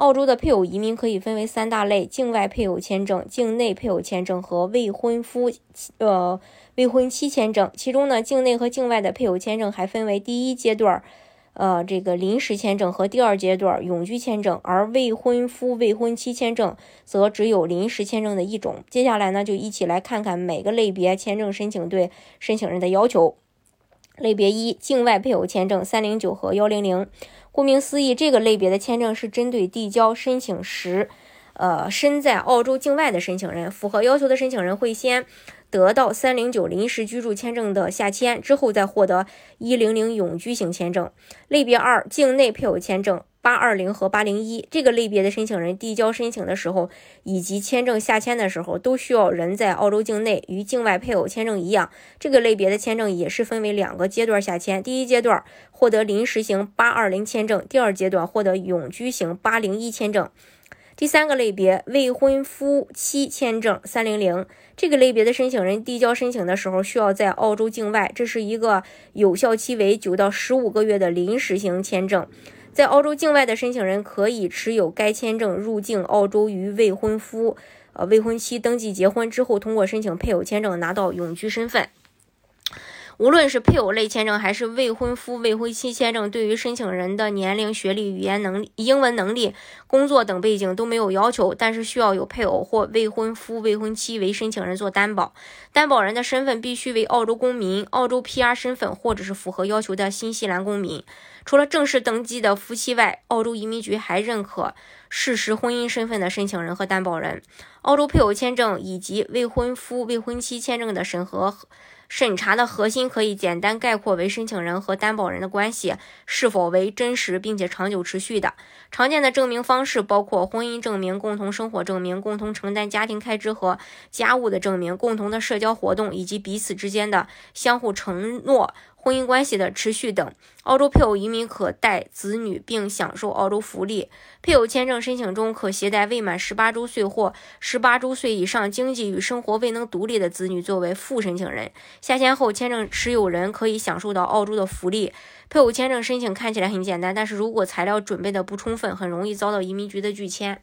澳洲的配偶移民可以分为三大类：境外配偶签证、境内配偶签证和未婚夫呃未婚妻签证。其中呢，境内和境外的配偶签证还分为第一阶段，呃这个临时签证和第二阶段永居签证，而未婚夫未婚妻签证则只有临时签证的一种。接下来呢，就一起来看看每个类别签证申请对申请人的要求。类别一，境外配偶签证三零九和幺零零。顾名思义，这个类别的签证是针对递交申请时，呃，身在澳洲境外的申请人。符合要求的申请人会先得到三零九临时居住签证的下签，之后再获得一零零永居型签证。类别二，境内配偶签证。八二零和八零一这个类别的申请人递交申请的时候，以及签证下签的时候，都需要人在澳洲境内。与境外配偶签证一样，这个类别的签证也是分为两个阶段下签。第一阶段获得临时型八二零签证，第二阶段获得永居型八零一签证。第三个类别未婚夫妻签证三零零这个类别的申请人递交申请的时候，需要在澳洲境外，这是一个有效期为九到十五个月的临时型签证。在澳洲境外的申请人可以持有该签证入境澳洲，与未婚夫、呃未婚妻登记结婚之后，通过申请配偶签证拿到永居身份。无论是配偶类签证还是未婚夫未婚妻签证，对于申请人的年龄、学历、语言能力、英文能力、工作等背景都没有要求，但是需要有配偶或未婚夫未婚妻为申请人做担保，担保人的身份必须为澳洲公民、澳洲 PR 身份或者是符合要求的新西兰公民。除了正式登记的夫妻外，澳洲移民局还认可事实婚姻身份的申请人和担保人。澳洲配偶签证以及未婚夫未婚妻签证的审核。审查的核心可以简单概括为申请人和担保人的关系是否为真实并且长久持续的。常见的证明方式包括婚姻证明、共同生活证明、共同承担家庭开支和家务的证明、共同的社交活动以及彼此之间的相互承诺。婚姻关系的持续等。澳洲配偶移民可带子女并享受澳洲福利。配偶签证申请中可携带未满十八周岁或十八周岁以上、经济与生活未能独立的子女作为副申请人。下签后，签证持有人可以享受到澳洲的福利。配偶签证申请看起来很简单，但是如果材料准备的不充分，很容易遭到移民局的拒签。